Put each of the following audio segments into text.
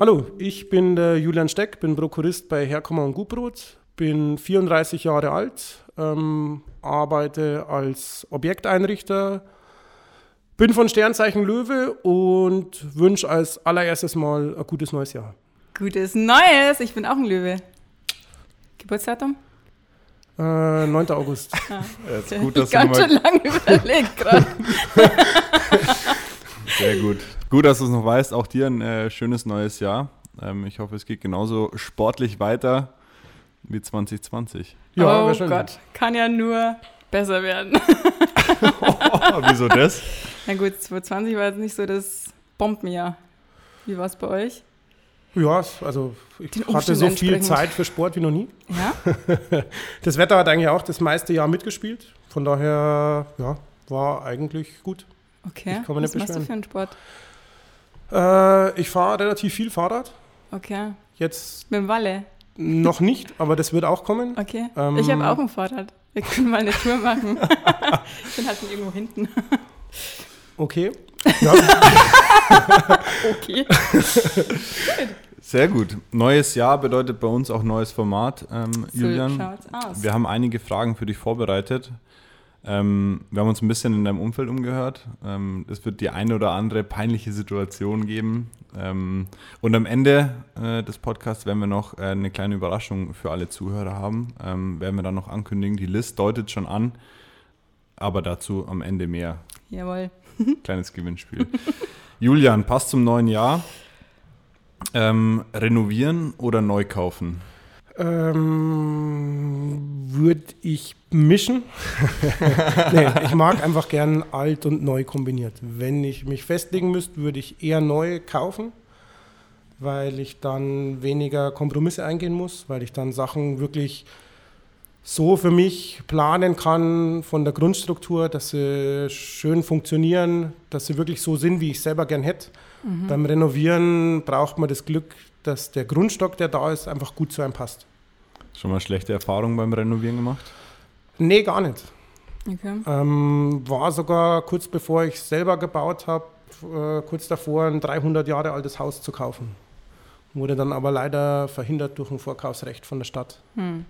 Hallo, ich bin der Julian Steck, bin Prokurist bei Herkommer und Gutbrot, bin 34 Jahre alt, ähm, arbeite als Objekteinrichter, bin von Sternzeichen Löwe und wünsche als allererstes mal ein gutes neues Jahr. Gutes Neues, ich bin auch ein Löwe. Geburtsdatum? Äh, 9. August. Ah, ich gut, dass du ganz schön lange überlegt gerade. sehr gut. Gut, dass du es noch weißt. Auch dir ein äh, schönes neues Jahr. Ähm, ich hoffe, es geht genauso sportlich weiter wie 2020. Ja, oh. Gott, kann ja nur besser werden. Oh, wieso das? Na gut, 2020 war jetzt nicht so das Bombenjahr. Wie war es bei euch? Ja, also ich Den hatte so viel. Zeit für Sport wie noch nie. Ja? Das Wetter hat eigentlich auch das meiste Jahr mitgespielt. Von daher, ja, war eigentlich gut. Okay. Ich kann mich Was nicht machst du für einen Sport? Äh, ich fahre relativ viel Fahrrad. Okay. Jetzt Mit dem Walle. noch nicht, aber das wird auch kommen. Okay. Ähm, ich habe auch ein Fahrrad. Wir können mal eine Tour machen. ich bin halt von irgendwo hinten. Okay. Ja, Okay. Sehr gut. Neues Jahr bedeutet bei uns auch neues Format, ähm, So Julian. schaut's aus. Wir haben einige Fragen für dich vorbereitet. Ähm, wir haben uns ein bisschen in deinem Umfeld umgehört. Ähm, es wird die eine oder andere peinliche Situation geben. Ähm, und am Ende äh, des Podcasts werden wir noch äh, eine kleine Überraschung für alle Zuhörer haben. Ähm, werden wir dann noch ankündigen. Die List deutet schon an, aber dazu am Ende mehr. Jawohl. Kleines Gewinnspiel. Julian, passt zum neuen Jahr. Ähm, renovieren oder neu kaufen? Ähm, würde ich mischen. nee, ich mag einfach gern alt und neu kombiniert. Wenn ich mich festlegen müsste, würde ich eher neu kaufen, weil ich dann weniger Kompromisse eingehen muss, weil ich dann Sachen wirklich so für mich planen kann von der Grundstruktur, dass sie schön funktionieren, dass sie wirklich so sind, wie ich selber gern hätte. Beim Renovieren braucht man das Glück, dass der Grundstock, der da ist, einfach gut zu einem passt. Schon mal schlechte Erfahrungen beim Renovieren gemacht? Nee, gar nicht. Okay. Ähm, war sogar kurz bevor ich selber gebaut habe, äh, kurz davor ein 300 Jahre altes Haus zu kaufen. Wurde dann aber leider verhindert durch ein Vorkaufsrecht von der Stadt. Hm.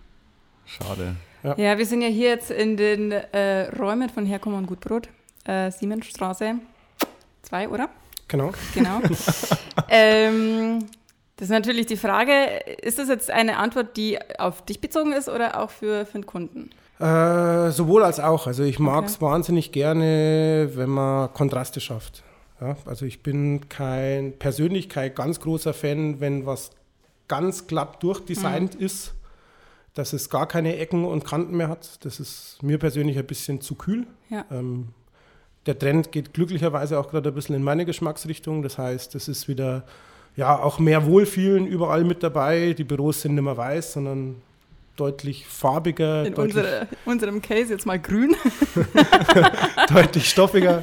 Schade. Ja, wir sind ja hier jetzt in den äh, Räumen von Herkommen und Gutbrot. Äh, Siemensstraße 2, oder? Genau. Genau. ähm, das ist natürlich die Frage, ist das jetzt eine Antwort, die auf dich bezogen ist oder auch für, für den Kunden? Äh, sowohl als auch. Also ich mag es Okay. wahnsinnig gerne, wenn man Kontraste schafft. Ja, also ich bin kein persönlich kein ganz großer Fan, wenn was ganz glatt durchdesignt ist, dass es gar keine Ecken und Kanten mehr hat. Das ist mir persönlich ein bisschen zu kühl. Ja. Ähm, der Trend geht glücklicherweise auch gerade ein bisschen in meine Geschmacksrichtung. Das heißt, es ist wieder ja auch mehr Wohlfühlen überall mit dabei. Die Büros sind nicht mehr weiß, sondern deutlich farbiger, In deutlich, unsere, unserem Case jetzt mal grün. deutlich stoffiger.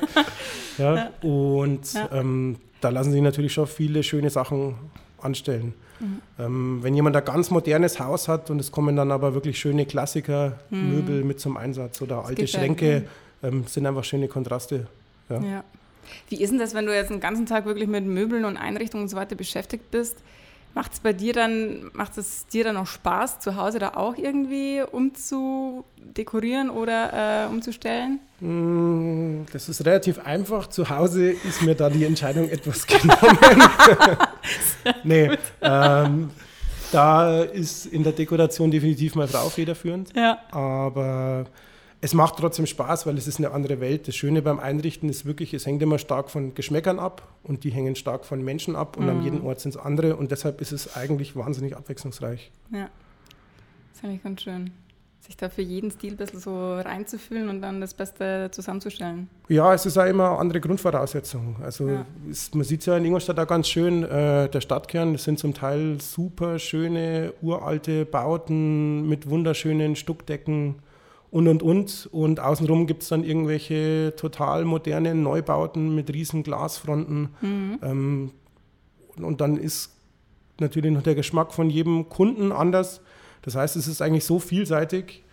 Ja, und Ja. Ähm, da lassen sich natürlich schon viele schöne Sachen anstellen. Mhm. Ähm, wenn jemand ein ganz modernes Haus hat und es kommen dann aber wirklich schöne Klassiker, Mhm. Möbel mit zum Einsatz oder alte gefällt Schränke, ähm, sind einfach schöne Kontraste. Ja. Wie ist denn das, wenn du jetzt den ganzen Tag wirklich mit Möbeln und Einrichtungen und so weiter beschäftigt bist? Macht es bei dir dann, macht es dir dann auch Spaß, zu Hause da auch irgendwie umzudekorieren oder äh, umzustellen? Mm, Das ist relativ einfach. Zu Hause ist mir da die Entscheidung etwas genommen. nee, ähm, da ist in der Dekoration definitiv meine Frau federführend. Ja. Aber es macht trotzdem Spaß, weil es ist eine andere Welt. Das Schöne beim Einrichten ist wirklich, es hängt immer stark von Geschmäckern ab und die hängen stark von Menschen ab und an jedem Ort sind es andere und deshalb ist es eigentlich wahnsinnig abwechslungsreich. Ja. Das finde ich ganz schön. Sich da für jeden Stil ein bisschen so reinzufühlen und dann das Beste zusammenzustellen. Ja, es ist auch immer eine andere Grundvoraussetzung. Also Ja. es, man sieht es ja in Ingolstadt auch ganz schön, äh, der Stadtkern, das sind zum Teil super schöne, uralte Bauten mit wunderschönen Stuckdecken und, und, und. Und außenrum gibt es dann irgendwelche total modernen Neubauten mit riesen Glasfronten. Ähm, und, und dann ist natürlich noch der Geschmack von jedem Kunden anders. Das heißt, es ist eigentlich so vielseitig,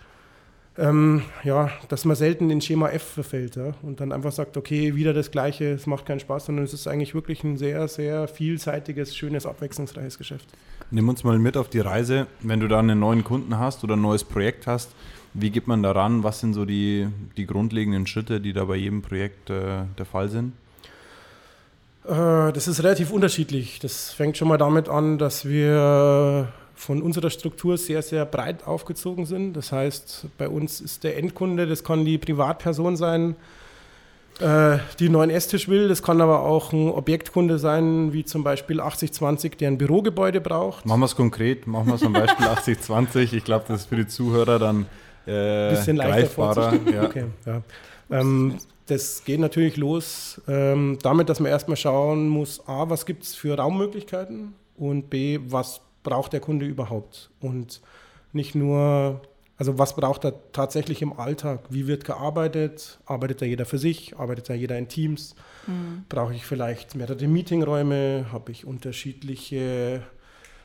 ähm, ja, dass man selten in Schema F verfällt ja? und dann einfach sagt, okay, wieder das Gleiche, es macht keinen Spaß, sondern es ist eigentlich wirklich ein sehr, sehr vielseitiges, schönes, abwechslungsreiches Geschäft. Nimm uns mal mit auf die Reise, wenn du da einen neuen Kunden hast oder ein neues Projekt hast. Wie geht man daran? Was sind so die, die grundlegenden Schritte, die da bei jedem Projekt äh, der Fall sind? Äh, das ist relativ unterschiedlich. Das fängt schon mal damit an, dass wir von unserer Struktur sehr, sehr breit aufgezogen sind. Das heißt, bei uns ist der Endkunde, das kann die Privatperson sein, äh, die einen neuen Esstisch will. Das kann aber auch ein Objektkunde sein, wie zum Beispiel 8020, der ein Bürogebäude braucht. Machen wir es konkret, machen wir es am Beispiel 8020. Ich glaube, das ist für die Zuhörer dann äh, bisschen greifbarer. Ja. Okay, ja. Ähm, das geht natürlich los ähm, damit, dass man erstmal schauen muss, a, was gibt es für Raummöglichkeiten und b, was braucht der Kunde überhaupt? Und nicht nur, also was braucht er tatsächlich im Alltag? Wie wird gearbeitet? Arbeitet da jeder für sich? Arbeitet da jeder in Teams? Mhm. Brauche ich vielleicht mehrere Meetingräume? Habe ich unterschiedliche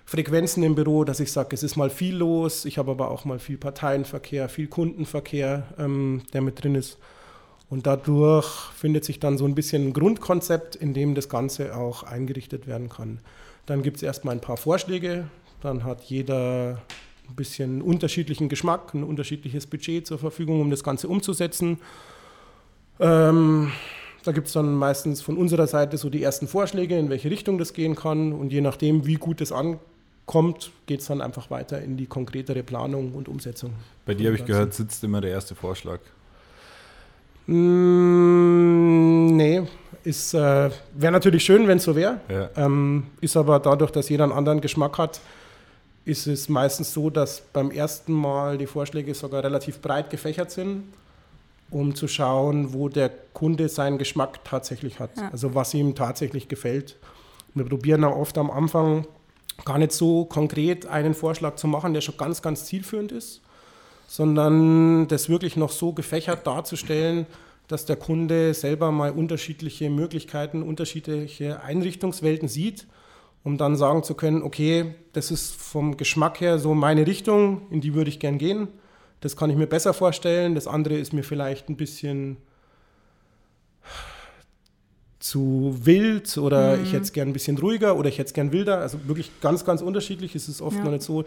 Frequenzen im Büro, dass ich sage, es ist mal viel los, ich habe aber auch mal viel Parteienverkehr, viel Kundenverkehr, ähm, der mit drin ist. Und dadurch findet sich dann so ein bisschen ein Grundkonzept, in dem das Ganze auch eingerichtet werden kann. Dann gibt es erstmal ein paar Vorschläge, dann hat jeder ein bisschen unterschiedlichen Geschmack, ein unterschiedliches Budget zur Verfügung, um das Ganze umzusetzen. Ähm, da gibt es dann meistens von unserer Seite so die ersten Vorschläge, in welche Richtung das gehen kann. Und je nachdem, wie gut es ankommt, geht es dann einfach weiter in die konkretere Planung und Umsetzung. Bei dir habe ich gehört, sitzt immer der erste Vorschlag. Mm, nee, ist äh, wäre natürlich schön, wenn es so wäre. Ja. Ähm, ist aber dadurch, dass jeder einen anderen Geschmack hat, ist es meistens so, dass beim ersten Mal die Vorschläge sogar relativ breit gefächert sind, um zu schauen, wo der Kunde seinen Geschmack tatsächlich hat. Ja. Also was ihm tatsächlich gefällt. Wir probieren auch oft am Anfang gar nicht so konkret einen Vorschlag zu machen, der schon ganz, ganz zielführend ist sondern das wirklich noch so gefächert darzustellen, dass der Kunde selber mal unterschiedliche Möglichkeiten, unterschiedliche Einrichtungswelten sieht, um dann sagen zu können, okay, das ist vom Geschmack her so meine Richtung, in die würde ich gern gehen. Das kann ich mir besser vorstellen. Das andere ist mir vielleicht ein bisschen zu wild oder mhm. ich hätte es gern ein bisschen ruhiger oder ich hätte es gern wilder. Also wirklich ganz, ganz unterschiedlich. Es ist oft ja. noch nicht so,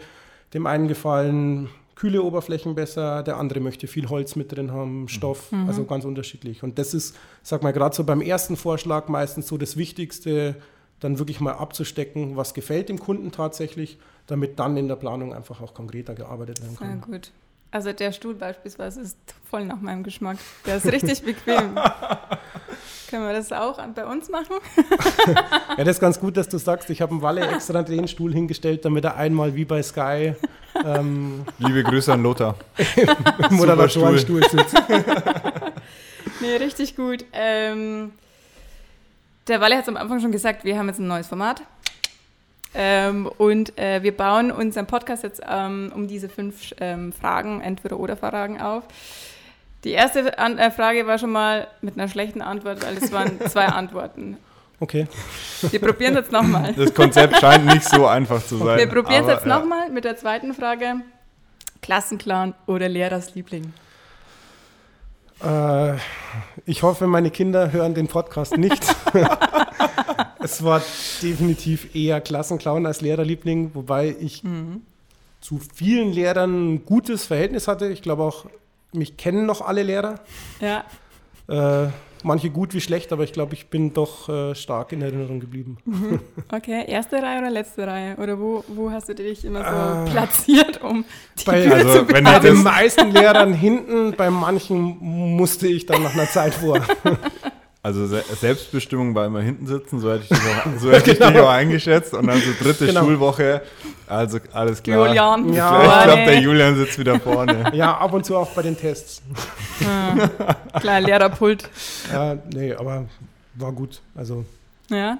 dem einen gefallen kühle Oberflächen besser, der andere möchte viel Holz mit drin haben, Stoff, mhm. also ganz unterschiedlich. Und das ist, sag mal, gerade so beim ersten Vorschlag meistens so das Wichtigste, dann wirklich mal abzustecken, was gefällt dem Kunden tatsächlich, damit dann in der Planung einfach auch konkreter gearbeitet werden kann. Sehr gut. Also der Stuhl beispielsweise ist voll nach meinem Geschmack. Der ist richtig bequem. Können wir das auch bei uns machen? ja, das ist ganz gut, dass du sagst, ich habe einen Walle extra den Stuhl hingestellt, damit er einmal wie bei Sky. Ähm, Liebe Grüße an Lothar. Im Moderatorenstuhl sitzt. nee, richtig gut. Ähm, der Walle hat es am Anfang schon gesagt, wir haben jetzt ein neues Format. Ähm, und äh, wir bauen unseren Podcast jetzt ähm, um diese fünf ähm, Fragen, entweder oder Fragen auf. Die erste An äh, Frage war schon mal mit einer schlechten Antwort, weil es waren zwei Antworten. Okay. Wir probieren es jetzt nochmal. Das Konzept scheint nicht so einfach zu sein. Wir probieren es jetzt ja. nochmal mit der zweiten Frage. Klassenclown oder Lehrersliebling? Äh, ich hoffe, meine Kinder hören den Podcast nicht. es war definitiv eher Klassenclown als Lehrerliebling, wobei ich mhm. zu vielen Lehrern ein gutes Verhältnis hatte. Ich glaube auch, mich kennen noch alle Lehrer. Ja. Äh, manche gut wie schlecht, aber ich glaube, ich bin doch äh, stark in Erinnerung geblieben. Mhm. Okay, erste Reihe oder letzte Reihe? Oder wo, wo hast du dich immer so äh, platziert, um die bei, also, zu Bei den meisten Lehrern hinten, bei manchen musste ich dann nach einer Zeit vor. Also Selbstbestimmung war immer hinten sitzen, so hätte ich dich auch, so hätte genau. ich dich auch eingeschätzt. Und dann so dritte genau. Schulwoche, also alles klar. Julian. Ja. Ich glaube, der Julian sitzt wieder vorne. Ja, ab und zu auch bei den Tests. Ja. Klar, Lehrerpult. Ja, nee, aber war gut. Also. Ja.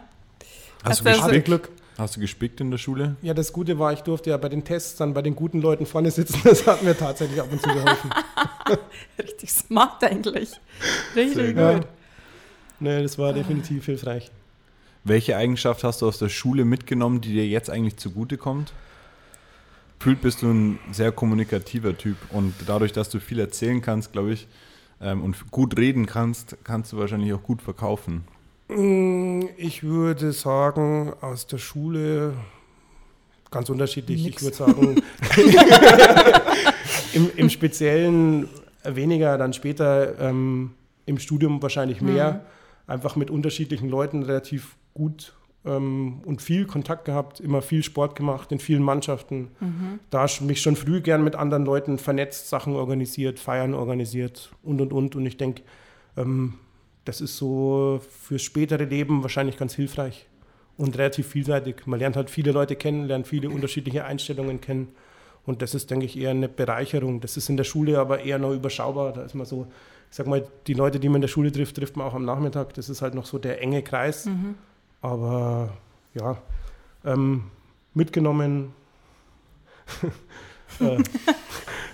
Hast, Hast du gespickt? Glück. Hast du gespickt in der Schule? Ja, das Gute war, ich durfte ja bei den Tests dann bei den guten Leuten vorne sitzen. Das hat mir tatsächlich ab und zu geholfen. Richtig smart eigentlich. Richtig Sehr gut. Nee, das war definitiv hilfreich. Welche Eigenschaft hast du aus der Schule mitgenommen, die dir jetzt eigentlich zugutekommt? gefühlt bist du ein sehr kommunikativer Typ und dadurch, dass du viel erzählen kannst, glaube ich, ähm, und gut reden kannst, kannst du wahrscheinlich auch gut verkaufen. Mm, ich würde sagen, aus der Schule ganz unterschiedlich. Nix. Ich würde sagen, im, im, Speziellen weniger, dann später ähm, im Studium wahrscheinlich mehr. Mhm. Einfach mit unterschiedlichen Leuten relativ gut ähm, und viel Kontakt gehabt, immer viel Sport gemacht in vielen Mannschaften. Mhm. Da mich schon früh gern mit anderen Leuten vernetzt, Sachen organisiert, Feiern organisiert und und und. Und ich denke, ähm, das ist so fürs spätere Leben wahrscheinlich ganz hilfreich und relativ vielseitig. Man lernt halt viele Leute kennen, lernt viele unterschiedliche Einstellungen kennen. Und das ist, denke ich, eher eine Bereicherung. Das ist in der Schule aber eher noch überschaubar. Da ist man so, ich sag mal, die Leute, die man in der Schule trifft, trifft man auch am Nachmittag. Das ist halt noch so der enge Kreis. Mhm. Aber ja, ähm, mitgenommen. äh,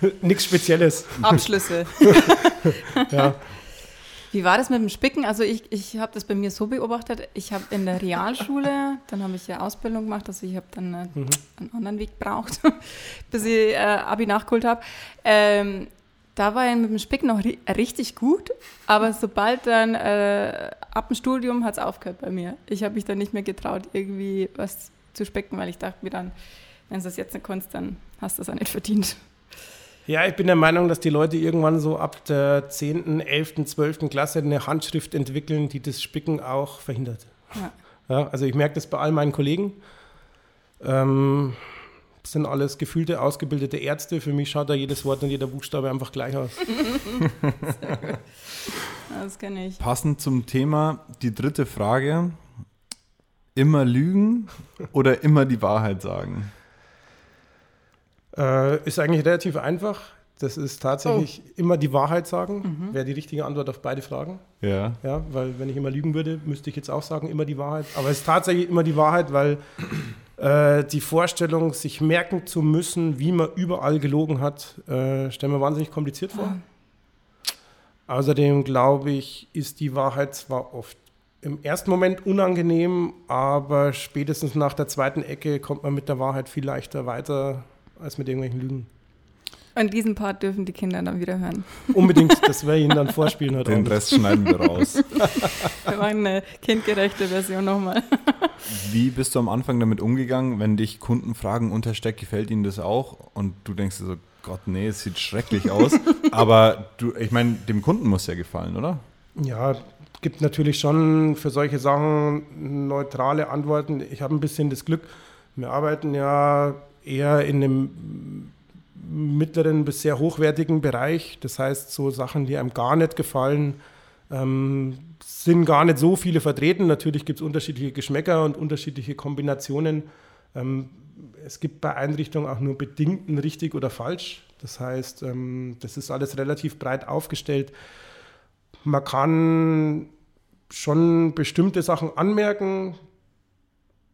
Nichts Spezielles. Abschlüsse. ja. Wie war das mit dem Spicken? Also ich, ich habe das bei mir so beobachtet. Ich habe in der Realschule, dann habe ich ja Ausbildung gemacht, also ich habe dann äh, mhm. einen anderen Weg gebraucht, bis ich äh, Abi nachgeholt habe. Ähm, da war ich mit dem Spicken noch ri richtig gut, aber sobald dann äh, ab dem Studium hat es aufgehört bei mir. Ich habe mich dann nicht mehr getraut, irgendwie was zu specken, weil ich dachte mir dann, wenn du das jetzt nicht kannst, dann hast du es auch nicht verdient. Ja, ich bin der Meinung, dass die Leute irgendwann so ab der 10., 11., 12. Klasse eine Handschrift entwickeln, die das Spicken auch verhindert. Ja. ja also ich merke das bei all meinen Kollegen. Ähm, das sind alles gefühlte, ausgebildete Ärzte. Für mich schaut da jedes Wort und jeder Buchstabe einfach gleich aus. Sehr gut. Das kenne ich. Passend zum Thema die dritte Frage. Immer lügen oder immer die Wahrheit sagen? Äh, ist eigentlich relativ einfach. Das ist tatsächlich oh. immer die Wahrheit sagen, mhm. wäre die richtige Antwort auf beide Fragen. Ja. Ja, weil wenn ich immer lügen würde, müsste ich jetzt auch sagen, immer die Wahrheit. Aber es ist tatsächlich immer die Wahrheit, weil äh, die Vorstellung, sich merken zu müssen, wie man überall gelogen hat, äh, stellen wir wahnsinnig kompliziert vor. Mhm. Außerdem glaube ich, ist die Wahrheit zwar oft im ersten Moment unangenehm, aber spätestens nach der zweiten Ecke kommt man mit der Wahrheit viel leichter weiter als mit irgendwelchen Lügen. Und diesen Part dürfen die Kinder dann wieder hören. Unbedingt, das werde ich ihnen dann vorspielen heute Den Rest schneiden wir raus. wir machen eine kindgerechte Version nochmal. Wie bist du am Anfang damit umgegangen, wenn dich Kunden fragen, Untersteck, gefällt ihnen das auch? Und du denkst dir so, Gott, nee, es sieht schrecklich aus. Aber du, ich meine, dem Kunden muss ja gefallen, oder? Ja, gibt natürlich schon für solche Sachen neutrale Antworten. Ich habe ein bisschen das Glück, wir arbeiten ja eher in einem mittleren bis sehr hochwertigen Bereich. Das heißt, so Sachen, die einem gar nicht gefallen, ähm, sind gar nicht so viele vertreten. Natürlich gibt es unterschiedliche Geschmäcker und unterschiedliche Kombinationen. Ähm, es gibt bei Einrichtungen auch nur bedingt ein richtig oder falsch. Das heißt, ähm, das ist alles relativ breit aufgestellt. Man kann schon bestimmte Sachen anmerken,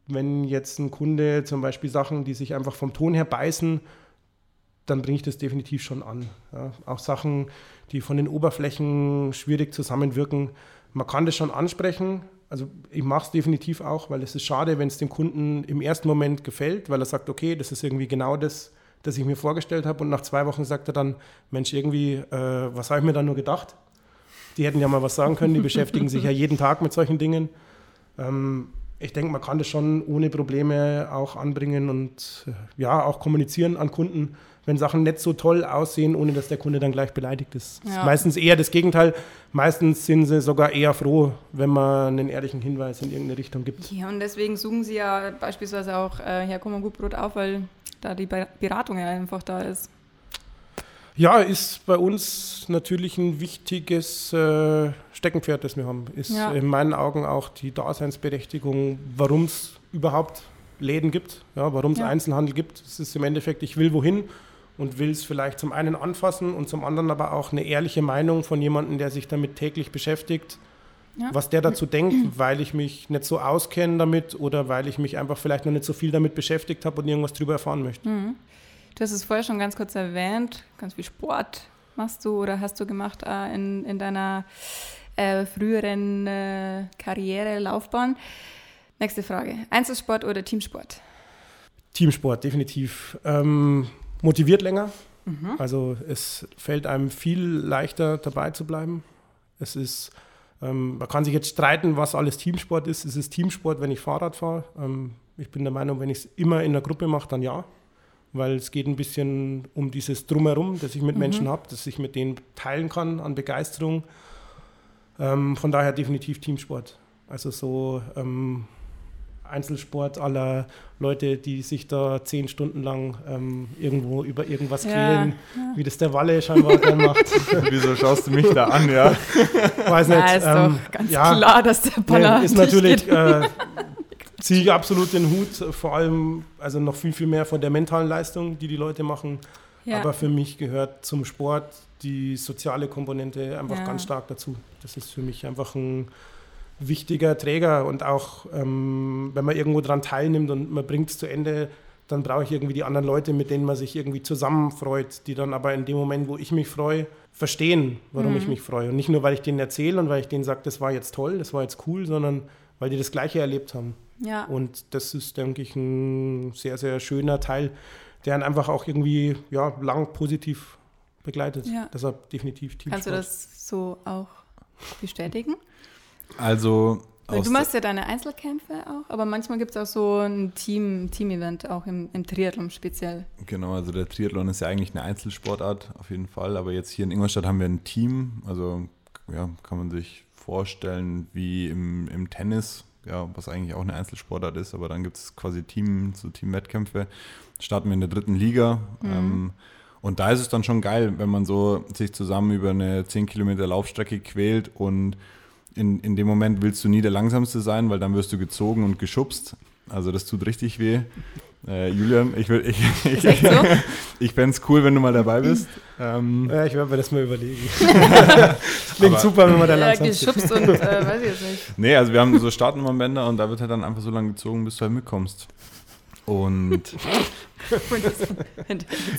wenn jetzt ein Kunde zum Beispiel Sachen, die sich einfach vom Ton her beißen, dann bringe ich das definitiv schon an. Ja, auch Sachen, die von den Oberflächen schwierig zusammenwirken. Man kann das schon ansprechen. Also ich mache es definitiv auch, weil es ist schade, wenn es dem Kunden im ersten Moment gefällt, weil er sagt, okay, das ist irgendwie genau das, das ich mir vorgestellt habe. Und nach zwei Wochen sagt er dann, Mensch, irgendwie, äh, was habe ich mir da nur gedacht? Die hätten ja mal was sagen können, die beschäftigen sich ja jeden Tag mit solchen Dingen. Ähm, ich denke, man kann das schon ohne Probleme auch anbringen und äh, ja, auch kommunizieren an Kunden, wenn Sachen nicht so toll aussehen, ohne dass der Kunde dann gleich beleidigt ist. Ja. ist meistens eher das Gegenteil. Meistens sind sie sogar eher froh, wenn man einen ehrlichen Hinweis in irgendeine Richtung gibt. Ja, und deswegen suchen sie ja beispielsweise auch äh, Herr Kummer gut Brot auf, weil da die Beratung ja einfach da ist. Ja, ist bei uns natürlich ein wichtiges äh, Steckenpferd, das wir haben. Ist ja. in meinen Augen auch die Daseinsberechtigung, warum es überhaupt Läden gibt, ja, warum es ja. Einzelhandel gibt. Es ist im Endeffekt, ich will wohin und will es vielleicht zum einen anfassen und zum anderen aber auch eine ehrliche Meinung von jemandem, der sich damit täglich beschäftigt, ja. was der dazu denkt, weil ich mich nicht so auskenne damit oder weil ich mich einfach vielleicht noch nicht so viel damit beschäftigt habe und irgendwas darüber erfahren möchte. Mhm. Du hast es vorher schon ganz kurz erwähnt, ganz viel Sport machst du oder hast du gemacht äh, in, in deiner äh, früheren äh, Karriere, Laufbahn. Nächste Frage. Einzelsport oder Teamsport? Teamsport, definitiv. Ähm, motiviert länger. Mhm. Also es fällt einem viel leichter dabei zu bleiben. Es ist, ähm, man kann sich jetzt streiten, was alles Teamsport ist. Es ist Teamsport, wenn ich Fahrrad fahre. Ähm, ich bin der Meinung, wenn ich es immer in der Gruppe mache, dann ja. Weil es geht ein bisschen um dieses Drumherum, das ich mit mhm. Menschen habe, das ich mit denen teilen kann an Begeisterung. Ähm, von daher definitiv Teamsport. Also so ähm, Einzelsport aller Leute, die sich da zehn Stunden lang ähm, irgendwo über irgendwas quälen, ja, wie das der Walle scheinbar dann macht. Wieso schaust du mich da an, ja? Weiß nicht. Ja, ist ähm, doch ganz ja, klar, dass der Baller nee, ist natürlich äh, ziehe ich absolut den Hut, vor allem also noch viel viel mehr von der mentalen Leistung, die die Leute machen. Ja. Aber für mich gehört zum Sport die soziale Komponente einfach ganz stark dazu. Das ist für mich einfach ein wichtiger Träger und auch ähm, wenn man irgendwo daran teilnimmt und man bringt es zu Ende, dann brauche ich irgendwie die anderen Leute, mit denen man sich irgendwie zusammenfreut, die dann aber in dem Moment, wo ich mich freue, verstehen, warum mhm. ich mich freue. Und nicht nur, weil ich denen erzähle und weil ich denen sage, das war jetzt toll, das war jetzt cool, sondern weil die das Gleiche erlebt haben. Ja. Und das ist, denke ich, ein sehr, sehr schöner Teil, der einen einfach auch irgendwie ja, lang positiv begleitet. Ja. Deshalb definitiv Teamsport. Kannst du das so auch bestätigen? Also. du machst ja deine Einzelkämpfe auch, aber manchmal gibt es auch so ein Team, Team-Event, auch im, im Triathlon speziell. Genau, also der Triathlon ist ja eigentlich eine Einzelsportart auf jeden Fall, aber jetzt hier in Ingolstadt haben wir ein Team, also ja, kann man sich vorstellen wie im, im Tennis, ja, was eigentlich auch eine Einzelsportart ist, aber dann gibt es quasi Team, so Team-Wettkämpfe. Starten wir in der dritten Liga. Mhm. Ähm, und da ist es dann schon geil, wenn man so sich zusammen über eine 10 Kilometer Laufstrecke quält und in, in dem Moment willst du nie der Langsamste sein, weil dann wirst du gezogen und geschubst. Also das tut richtig weh. Äh, Julian, ich, ich, ich, ich, so? ich fände es cool, wenn du mal dabei bist. Ähm, ja, ich werde mir das mal überlegen. klingt super, wenn man da langsam ja, geschubst und äh, weiß ich jetzt nicht. Nee, also wir haben so Startnummernbänder und da wird halt dann einfach so lange gezogen, bis du halt mitkommst. Und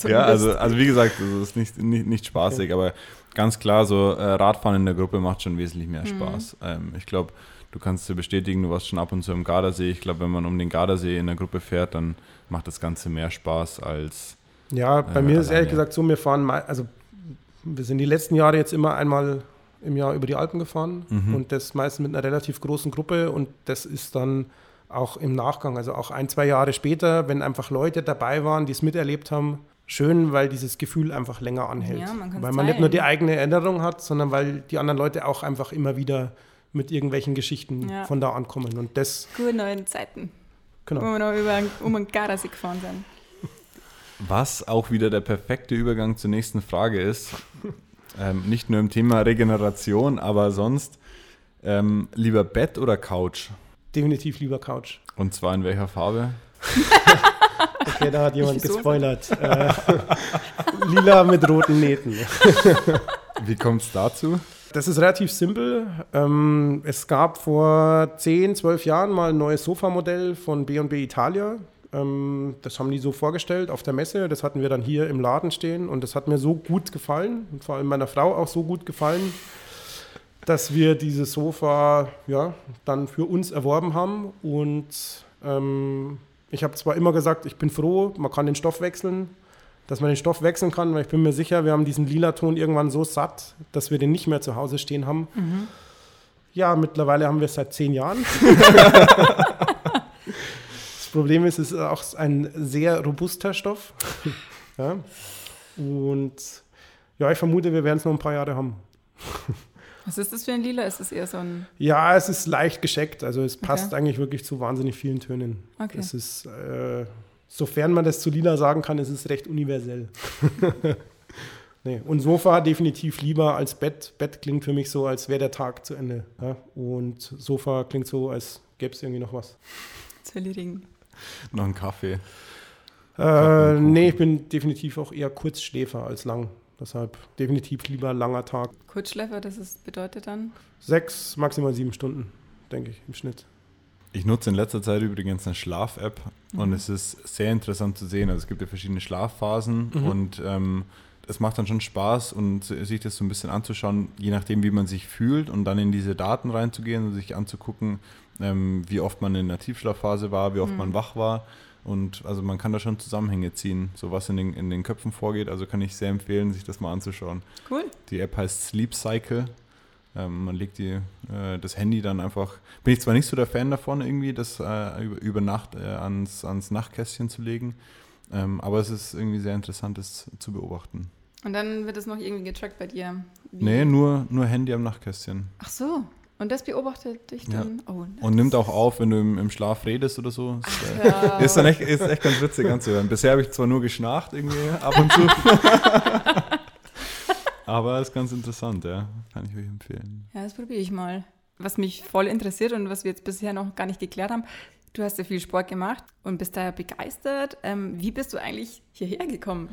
ja, also, also wie gesagt, das ist nicht, nicht, nicht spaßig, aber ganz klar, so äh, Radfahren in der Gruppe macht schon wesentlich mehr mhm. Spaß. Mhm. Ähm, ich glaube, du kannst dir bestätigen, du warst schon ab und zu im Gardasee. Ich glaube, wenn man um den Gardasee in der Gruppe fährt, dann macht das Ganze mehr Spaß als. Ja, bei äh, mir ist ehrlich gesagt so, wir fahren, mal, also wir sind die letzten Jahre jetzt immer einmal im Jahr über die Alpen gefahren mhm. und das meistens mit einer relativ großen Gruppe und das ist dann auch im Nachgang, also auch ein, zwei Jahre später, wenn einfach Leute dabei waren, die es miterlebt haben, schön, weil dieses Gefühl einfach länger anhält. Ja, man weil man nicht nur die eigene Erinnerung hat, sondern weil die anderen Leute auch einfach immer wieder mit irgendwelchen Geschichten ja. von da ankommen. Und das. Gute neuen Zeiten. Genau. Wo wir noch über, um den Gardasee gefahren sind. Was auch wieder der perfekte Übergang zur nächsten Frage ist. Ähm, nicht nur im Thema Regeneration, aber sonst ähm, lieber Bett oder Couch? Definitiv lieber Couch. Und zwar in welcher Farbe? Okay, da hat jemand gespoilert. Äh, lila mit roten Nähten. Wie kommt es dazu? Das ist relativ simpel. Ähm, es gab vor 10, 12 Jahren mal ein neues Sofamodell von B&B Italia. Ähm, das haben die so vorgestellt auf der Messe. Das hatten wir dann hier im Laden stehen und das hat mir so gut gefallen und vor allem meiner Frau auch so gut gefallen, dass wir dieses Sofa ja, dann für uns erworben haben und ähm, ich habe zwar immer gesagt, ich bin froh, man kann den Stoff wechseln, dass man den Stoff wechseln kann, weil ich bin mir sicher, wir haben diesen lila Ton irgendwann so satt, dass wir den nicht mehr zu Hause stehen haben. Mhm. Ja, mittlerweile haben wir es seit zehn Jahren. das Problem ist, es ist auch ein sehr robuster Stoff. ja. Und ja, ich vermute, wir werden es noch ein paar Jahre haben. Was ist das für ein Lila? Ist es eher so ein. Ja, es ist leicht gescheckt. Also es passt okay. eigentlich wirklich zu wahnsinnig vielen Tönen. Okay. Es ist, äh, sofern man das zu Lila sagen kann, ist es recht universell. nee. Und Sofa definitiv lieber als Bett. Bett klingt für mich so, als wäre der Tag zu Ende. Ja? Und Sofa klingt so, als gäbe es irgendwie noch was. Zwilling. Noch ein Kaffee. Äh, nee, ich bin definitiv auch eher Kurzschläfer als lang. Deshalb definitiv lieber langer Tag. Kurzschläfer, das ist, bedeutet dann? Sechs, maximal sieben Stunden, denke ich, im Schnitt. Ich nutze in letzter Zeit übrigens eine Schlaf-App mhm. und es ist sehr interessant zu sehen. Also es gibt ja verschiedene Schlafphasen mhm. und ähm, es macht dann schon Spaß und sich das so ein bisschen anzuschauen, je nachdem, wie man sich fühlt und dann in diese Daten reinzugehen und sich anzugucken, ähm, wie oft man in der Tiefschlafphase war, wie oft mhm. man wach war Und also man kann da schon Zusammenhänge ziehen, so was in den, in den Köpfen vorgeht. Also kann ich sehr empfehlen, sich das mal anzuschauen. Cool. Die App heißt Sleep Cycle. Ähm, man legt die, äh, das Handy dann einfach. Bin ich zwar nicht so der Fan davon, irgendwie das äh, über, über Nacht äh, ans, ans Nachtkästchen zu legen, ähm, aber es ist irgendwie sehr interessant, das zu beobachten. Und dann wird es noch irgendwie getrackt bei dir? Wie? Nee, nur, nur Handy am Nachtkästchen. Ach so. Und das beobachtet dich dann? Ja. Oh, Und nimmt auch auf, wenn du im, im Schlaf redest oder so. Ist, äh, ja. ist dann echt, ist echt ganz witzig anzuhören. Bisher habe ich zwar nur geschnarcht irgendwie ab und zu. aber ist ganz interessant, ja. Kann ich euch empfehlen. Ja, das probiere ich mal. Was mich voll interessiert und was wir jetzt bisher noch gar nicht geklärt haben, du hast ja viel Sport gemacht und bist da ja begeistert. Ähm, wie bist du eigentlich hierher gekommen?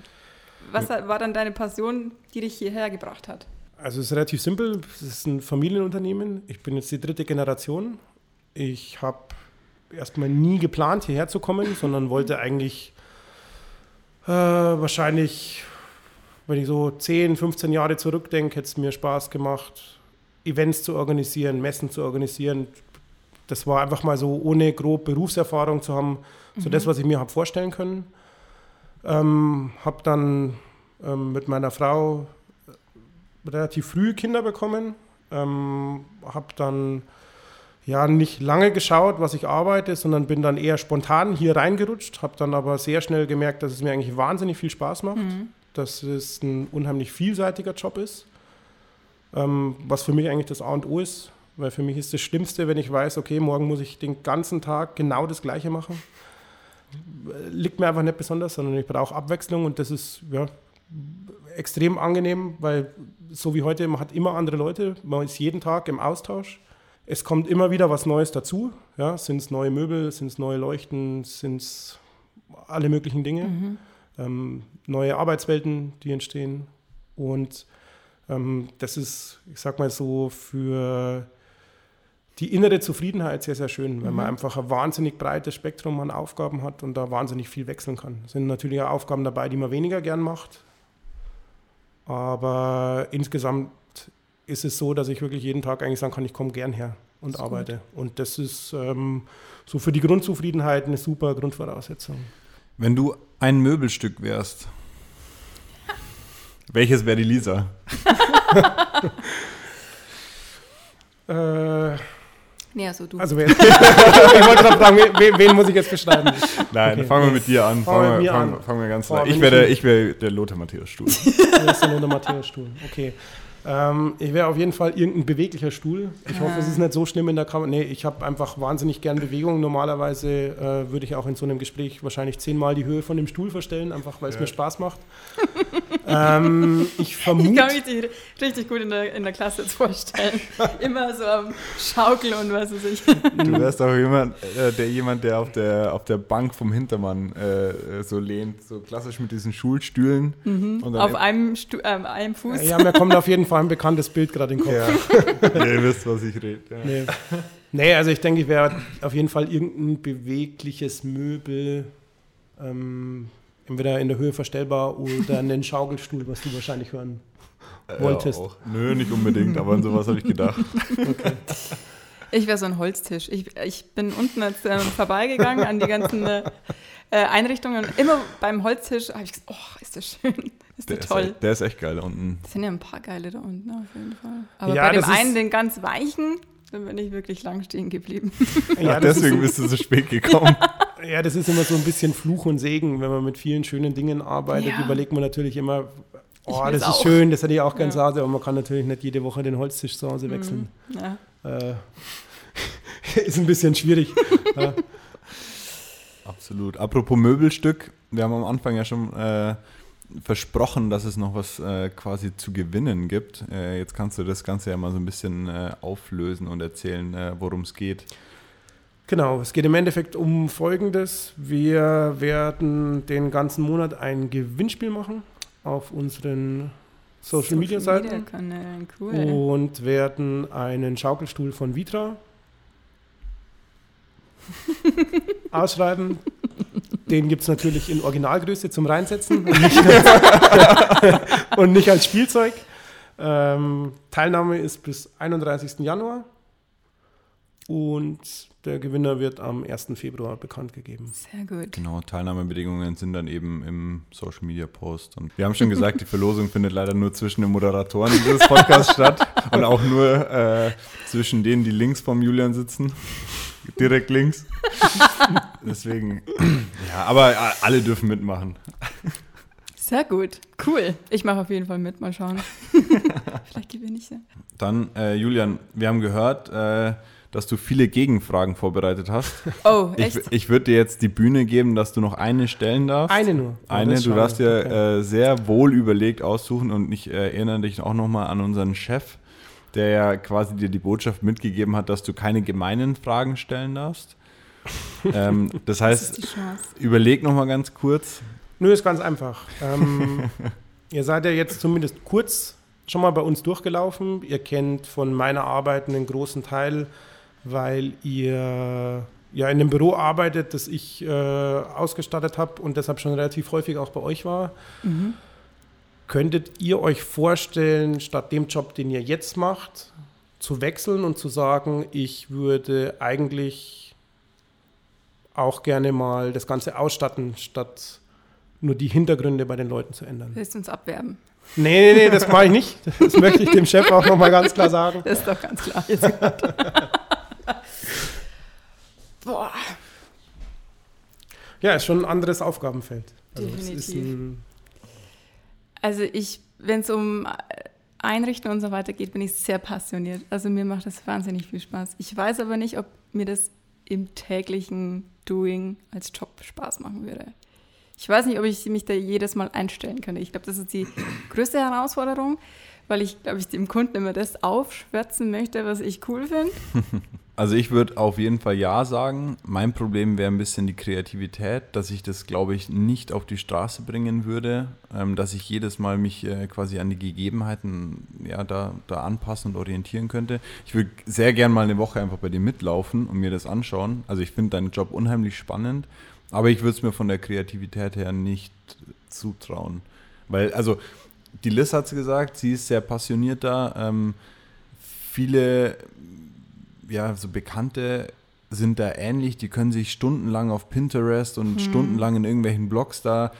Was war dann deine Passion, die dich hierher gebracht hat? Also es ist relativ simpel. Es ist ein Familienunternehmen. Ich bin jetzt die dritte Generation. Ich habe erstmal nie geplant, hierher zu kommen, sondern wollte eigentlich äh, wahrscheinlich, wenn ich so 10, 15 Jahre zurückdenke, hätte es mir Spaß gemacht, Events zu organisieren, Messen zu organisieren. Das war einfach mal so, ohne grob Berufserfahrung zu haben, so das, was ich mir habe vorstellen können. Ähm, habe dann ähm, mit meiner Frau relativ früh Kinder bekommen. Ähm, habe dann ja nicht lange geschaut, was ich arbeite, sondern bin dann eher spontan hier reingerutscht. Habe dann aber sehr schnell gemerkt, dass es mir eigentlich wahnsinnig viel Spaß macht, dass es ein unheimlich vielseitiger Job ist, ähm, was für mich eigentlich das A und O ist. Weil für mich ist das Schlimmste, wenn ich weiß, okay, morgen muss ich den ganzen Tag genau das Gleiche machen. Liegt mir einfach nicht besonders, sondern ich brauche Abwechslung und das ist ja, extrem angenehm, weil so wie heute, man hat immer andere Leute, man ist jeden Tag im Austausch. Es kommt immer wieder was Neues dazu. Ja, sind es neue Möbel, sind es neue Leuchten, sind es alle möglichen Dinge. Ähm, neue Arbeitswelten, die entstehen. Und ähm, das ist, ich sag mal so, für die innere Zufriedenheit sehr, sehr schön, weil man einfach ein wahnsinnig breites Spektrum an Aufgaben hat und da wahnsinnig viel wechseln kann. Es sind natürlich auch Aufgaben dabei, die man weniger gern macht. Aber insgesamt ist es so, dass ich wirklich jeden Tag eigentlich sagen kann, ich komme gern her und arbeite. Und das ist ähm, so für die Grundzufriedenheit eine super Grundvoraussetzung. Wenn du ein Möbelstück wärst, welches wäre die Lisa? Äh, Nee, also du. also wer, ich wollte gerade fragen, wen, wen muss ich jetzt beschreiben? Nein, Okay. fangen wir mit dir an. Fangen wir Fangen an. fangen wir ganz Boah, wenn Ich wäre der, wär der Lothar Matthäus Stuhl. Das ist der Matthäus-Stuhl. Okay. Ähm, ich wäre auf jeden Fall irgendein beweglicher Stuhl. Ich hoffe, es ist nicht so schlimm in der Kamera. Nee, ich habe einfach wahnsinnig gern Bewegung. Normalerweise äh, würde ich auch in so einem Gespräch wahrscheinlich zehnmal die Höhe von dem Stuhl verstellen, einfach weil es mir Spaß macht. ähm, ich ich vermute. kann mich die richtig gut in der, in der Klasse jetzt vorstellen. Immer so am Schaukeln und was weiß ich. Du wärst auch jemand, äh, der jemand, der auf der, auf der Bank vom Hintermann äh, äh, so lehnt, so klassisch mit diesen Schulstühlen. Und dann Auf einem, Stu ähm, einem Fuß. Ja, mir kommt auf jeden Fall ein bekanntes Bild gerade in den Kopf. Ja, ihr wisst, was ich rede. Ja. Nee. nee, also ich denke, ich wäre auf jeden Fall irgendein bewegliches Möbel, ähm, entweder in der Höhe verstellbar oder einen Schaukelstuhl, was du wahrscheinlich hören wolltest. Ja, auch. Nö, nicht unbedingt, aber an sowas habe ich gedacht. Ich wäre so ein Holztisch. Ich, ich bin unten jetzt ähm, vorbeigegangen an die ganzen äh, äh, Einrichtungen. Und immer beim Holztisch habe ich gesagt, oh, ist das schön. Ist Der das ist, toll. echt, der ist echt geil da unten. Es sind ja ein paar geile da unten auf jeden Fall. Aber Ja, bei dem ist- einen, den ganz weichen, da bin ich wirklich lang stehen geblieben. Ja, deswegen ist, bist du so spät gekommen. ja, das ist immer so ein bisschen Fluch und Segen, wenn man mit vielen schönen Dingen arbeitet. Ja. Überlegt man natürlich immer, oh, das ist auch. schön, das hätte ich auch gern Ja. Hause, aber man kann natürlich nicht jede Woche den Holztisch zu Hause wechseln. Ja. Äh, ist ein bisschen schwierig. ja. Absolut. Apropos Möbelstück, wir haben am Anfang ja schon äh, versprochen, dass es noch was äh, quasi zu gewinnen gibt. Äh, jetzt kannst du das Ganze ja mal so ein bisschen äh, auflösen und erzählen, äh, worum es geht. Genau, es geht im Endeffekt um Folgendes. Wir werden den ganzen Monat ein Gewinnspiel machen auf unseren Social Media Seiten Kanälen, cool. und werden einen Schaukelstuhl von Vitra ausschreiben. Den gibt es natürlich in Originalgröße zum Reinsetzen und nicht als, und nicht als Spielzeug. Ähm, Teilnahme ist bis 31. Januar. Und der Gewinner wird am 1. Februar bekannt gegeben. Sehr gut. Genau, Teilnahmebedingungen sind dann eben im Social Media Post. Und wir haben schon gesagt, die Verlosung findet leider nur zwischen den Moderatoren dieses Podcasts statt und auch nur äh, zwischen denen, die links vom Julian sitzen. Direkt links. Deswegen, ja, aber alle dürfen mitmachen. Sehr gut. Cool. Ich mache auf jeden Fall mit. Mal schauen. Vielleicht gewinne ich sie. Dann, äh, Julian, wir haben gehört, äh, dass du viele Gegenfragen vorbereitet hast. Oh, echt? Ich, ich würde dir jetzt die Bühne geben, dass du noch eine stellen darfst. Eine nur. Eine, du darfst dir okay. äh, sehr wohl überlegt aussuchen und ich erinnere dich auch nochmal an unseren Chef, der ja quasi dir die Botschaft mitgegeben hat, dass du keine gemeinen Fragen stellen darfst. ähm, das heißt, das überleg nochmal ganz kurz. Nö, ist ganz einfach. Ähm, ihr seid ja jetzt zumindest kurz schon mal bei uns durchgelaufen. Ihr kennt von meiner Arbeit einen großen Teil weil ihr ja in dem Büro arbeitet, das ich äh, ausgestattet habe und deshalb schon relativ häufig auch bei euch war. Mhm. Könntet ihr euch vorstellen, statt dem Job, den ihr jetzt macht, zu wechseln und zu sagen, ich würde eigentlich auch gerne mal das Ganze ausstatten, statt nur die Hintergründe bei den Leuten zu ändern? Willst du uns abwerben? Nee, nee, nee, das mache ich nicht. Das möchte ich dem Chef auch nochmal ganz klar sagen. Das ist doch ganz klar. Boah. Ja, ist schon ein anderes Aufgabenfeld. Also Definitiv. also ich, wenn es um Einrichten und so weiter geht, bin ich sehr passioniert. Also mir macht das wahnsinnig viel Spaß. Ich weiß aber nicht, ob mir das im täglichen Doing als Job Spaß machen würde. Ich weiß nicht, ob ich mich da jedes Mal einstellen könnte. Ich glaube, das ist die größte Herausforderung, weil ich, glaube ich, dem Kunden immer das aufschwärzen möchte, was ich cool finde. Also ich würde auf jeden Fall ja sagen. Mein Problem wäre ein bisschen die Kreativität, dass ich das, glaube ich, nicht auf die Straße bringen würde, ähm, dass ich jedes Mal mich äh, quasi an die Gegebenheiten ja, da, da anpassen und orientieren könnte. Ich würde sehr gern mal eine Woche einfach bei dir mitlaufen und mir das anschauen. Also ich finde deinen Job unheimlich spannend, aber ich würde es mir von der Kreativität her nicht zutrauen. Weil, also die Liz hat es gesagt, sie ist sehr passioniert da. Ähm, viele ja, so Bekannte sind da ähnlich, die können sich stundenlang auf Pinterest und hm. stundenlang in irgendwelchen Blogs da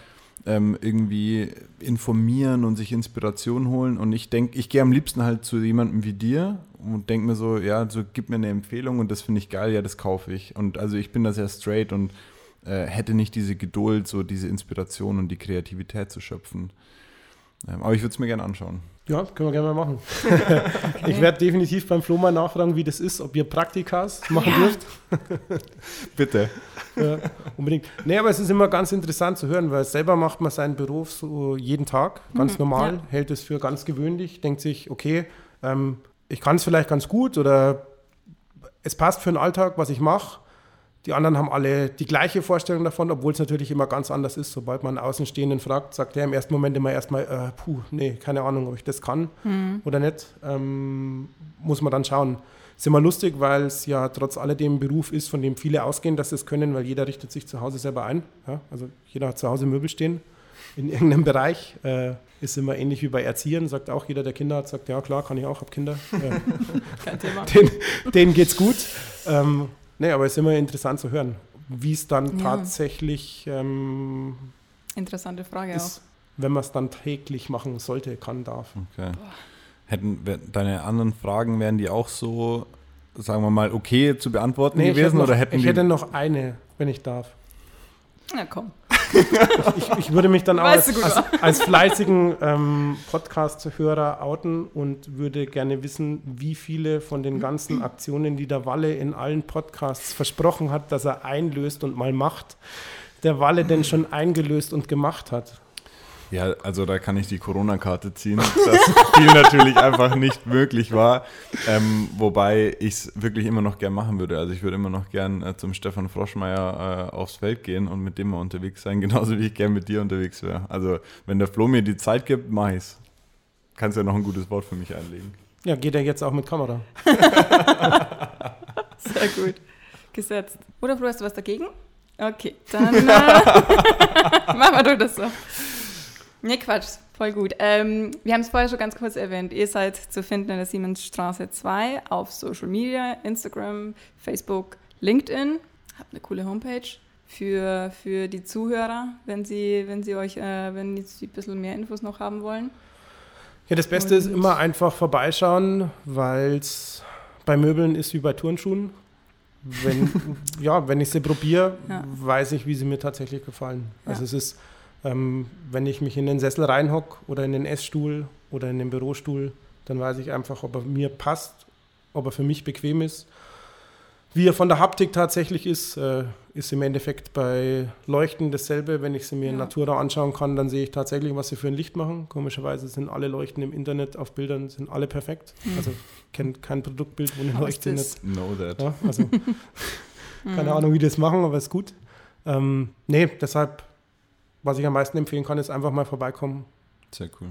ähm, irgendwie informieren und sich Inspiration holen. Und ich denke, ich gehe am liebsten halt zu jemandem wie dir und denke mir so, ja, so gib mir eine Empfehlung und das finde ich geil, ja, das kaufe ich. Und also ich bin da sehr straight und äh, hätte nicht diese Geduld, so diese Inspiration und die Kreativität zu schöpfen. Ähm, aber ich würde es mir gerne anschauen. Ja, können wir gerne mal machen. okay. Ich werde definitiv beim Flo mal nachfragen, wie das ist, ob ihr Praktikas machen dürft. Bitte. Ja, unbedingt. Nee, aber es ist immer ganz interessant zu hören, weil selber macht man seinen Beruf so jeden Tag, ganz mhm, normal, ja. hält es für ganz gewöhnlich, denkt sich, okay, ähm, ich kann es vielleicht ganz gut oder es passt für den Alltag, was ich mache. Die anderen haben alle die gleiche Vorstellung davon, obwohl es natürlich immer ganz anders ist. Sobald man Außenstehenden fragt, sagt er im ersten Moment immer erstmal, äh, puh, nee, keine Ahnung, ob ich das kann mhm. oder nicht. Ähm, muss man dann schauen. Ist immer lustig, weil es ja trotz alledem ein Beruf ist, von dem viele ausgehen, dass sie es können, weil jeder richtet sich zu Hause selber ein. Ja? Also jeder hat zu Hause Möbel stehen in irgendeinem Bereich. Äh, ist immer ähnlich wie bei Erziehern, sagt auch jeder, der Kinder hat, sagt, ja klar, kann ich auch, habe Kinder. Äh, Kein Thema. Den, denen geht's gut. Ähm, Nee, aber es ist immer interessant zu hören, wie es dann ja. tatsächlich. Ähm, Interessante Frage ist, auch. Wenn man es dann täglich machen sollte, kann, darf. Okay. Hätten deine anderen Fragen, wären die auch so, sagen wir mal, okay zu beantworten nee, gewesen? Noch, oder hätten ich hätte noch eine, wenn ich darf. Na komm ich, ich, würde mich dann auch als, als, als, fleißigen ähm, Podcast-Hörer outen und würde gerne wissen, wie viele von den ganzen Aktionen, die der Walle in allen Podcasts versprochen hat, dass er einlöst und mal macht, der Walle denn schon eingelöst und gemacht hat. Ja, also da kann ich die Corona-Karte ziehen, dass viel natürlich einfach nicht möglich war. Ähm, wobei ich es wirklich immer noch gern machen würde. Also ich würde immer noch gern äh, zum Stefan Froschmeier äh, aufs Feld gehen und mit dem mal unterwegs sein, genauso wie ich gern mit dir unterwegs wäre. Also wenn der Flo mir die Zeit gibt, mach ich's. Kannst ja noch ein gutes Wort für mich einlegen. Ja, geht er jetzt auch mit Kamera. Sehr gut. Gesetzt. Oder Flo, hast du was dagegen? Okay, dann äh, machen wir doch das so. Nee, Quatsch, voll gut. Ähm, wir haben es vorher schon ganz kurz erwähnt. Ihr seid zu finden in der Siemensstraße 2 auf Social Media, Instagram, Facebook, LinkedIn. Habt eine coole Homepage für, für die Zuhörer, wenn sie, wenn sie euch, äh, wenn sie ein bisschen mehr Infos noch haben wollen. Ja, das Beste ist immer einfach vorbeischauen, weil es bei Möbeln ist wie bei Turnschuhen. Wenn, ja, wenn ich sie probiere, Ja. weiß ich, wie sie mir tatsächlich gefallen. Also Ja. es ist, ähm, wenn ich mich in den Sessel reinhock oder in den Essstuhl oder in den Bürostuhl, dann weiß ich einfach, ob er mir passt, ob er für mich bequem ist. Wie er von der Haptik tatsächlich ist, äh, ist im Endeffekt bei Leuchten dasselbe. Wenn ich sie mir in Ja. Natura anschauen kann, dann sehe ich tatsächlich, was sie für ein Licht machen. Komischerweise sind alle Leuchten im Internet auf Bildern sind alle perfekt. Also ich kenne kein Produktbild, wo eine Leuchte ist nicht. Know that. Ja, also keine Ahnung, wie die das machen, aber ist gut. Ähm, nee, deshalb, was ich am meisten empfehlen kann, ist einfach mal vorbeikommen Sehr cool.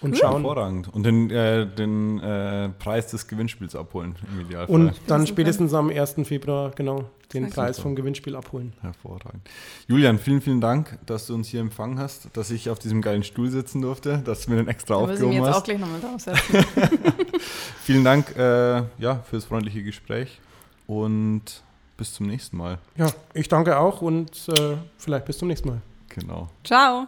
und schauen. Hervorragend. Und den, äh, den äh, Preis des Gewinnspiels abholen im Idealfall. Und dann spätestens am 1. Februar, genau, den Sehr Preis super. vom Gewinnspiel abholen. Hervorragend. Julian, vielen, vielen Dank, dass du uns hier empfangen hast, dass ich auf diesem geilen Stuhl sitzen durfte, dass du mir den extra Da aufgehoben jetzt auch hast. gleich nochmal draufsetzen. Vielen Dank äh, ja, für das freundliche Gespräch und bis zum nächsten Mal. Ja, ich danke auch und äh, vielleicht bis zum nächsten Mal. Genau. Ciao.